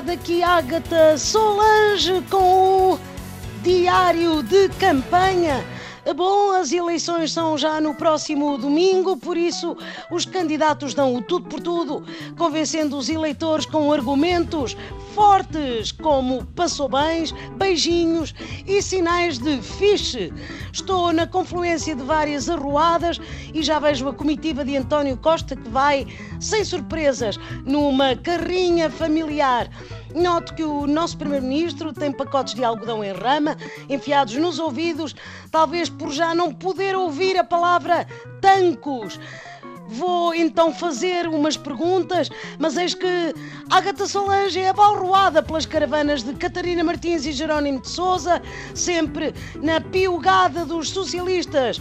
daqui Ágata Solange com o Diário de Campanha. Bom, as eleições são já no próximo domingo, por isso os candidatos dão o tudo por tudo, convencendo os eleitores com argumentos fortes como passou bens, beijinhos e sinais de fiche. Estou na confluência de várias arruadas e já vejo a comitiva de António Costa que vai, sem surpresas, numa carrinha familiar. Noto que o nosso Primeiro-Ministro tem pacotes de algodão em rama enfiados nos ouvidos, talvez por já não poder ouvir a palavra tancos. Vou então fazer umas perguntas, mas eis que Agatha Solange é abalroada pelas caravanas de Catarina Martins e Jerónimo de Souza, sempre na piugada dos socialistas.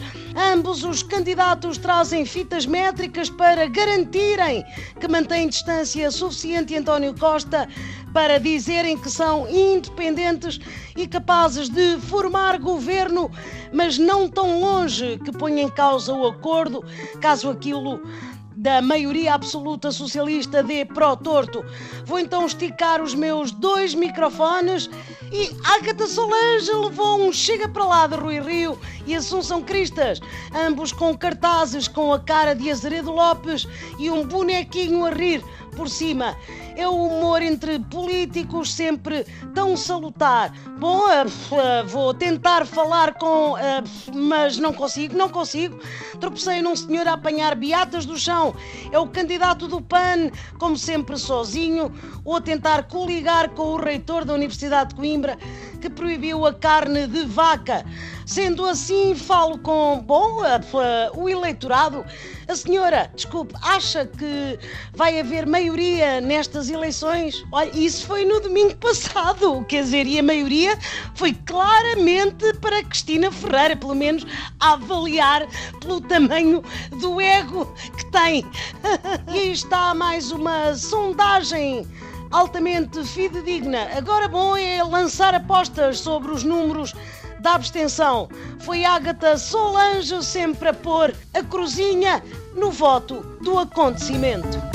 Ambos os candidatos trazem fitas métricas para garantirem que mantém distância suficiente António Costa para dizerem que são independentes e capazes de formar governo, mas não tão longe que ponha em causa o acordo, caso aquilo da maioria absoluta socialista dê pro torto. Vou então esticar os meus dois microfones e Agatha Solange levou um chega para lá de Rui Rio e Assunção Cristas, ambos com cartazes com a cara de Azeredo Lopes e um bonequinho a rir por cima. É o humor entre políticos sempre tão salutar. Bom, uh, uh, vou tentar falar com. Uh, mas não consigo, não consigo. Tropecei num senhor a apanhar beatas do chão. É o candidato do PAN, como sempre sozinho, ou a tentar coligar com o reitor da Universidade de Coimbra, que proibiu a carne de vaca. Sendo assim, falo com, bom, o eleitorado. A senhora, desculpe, acha que vai haver maioria nestas eleições? Olha, isso foi no domingo passado, quer dizer, e a maioria foi claramente para Cristina Ferreira, pelo menos a avaliar pelo tamanho do ego que tem. E aí está mais uma sondagem altamente fidedigna. Agora bom é lançar apostas sobre os números da abstenção. Foi Ágata Solange sempre a pôr a cruzinha no voto do acontecimento.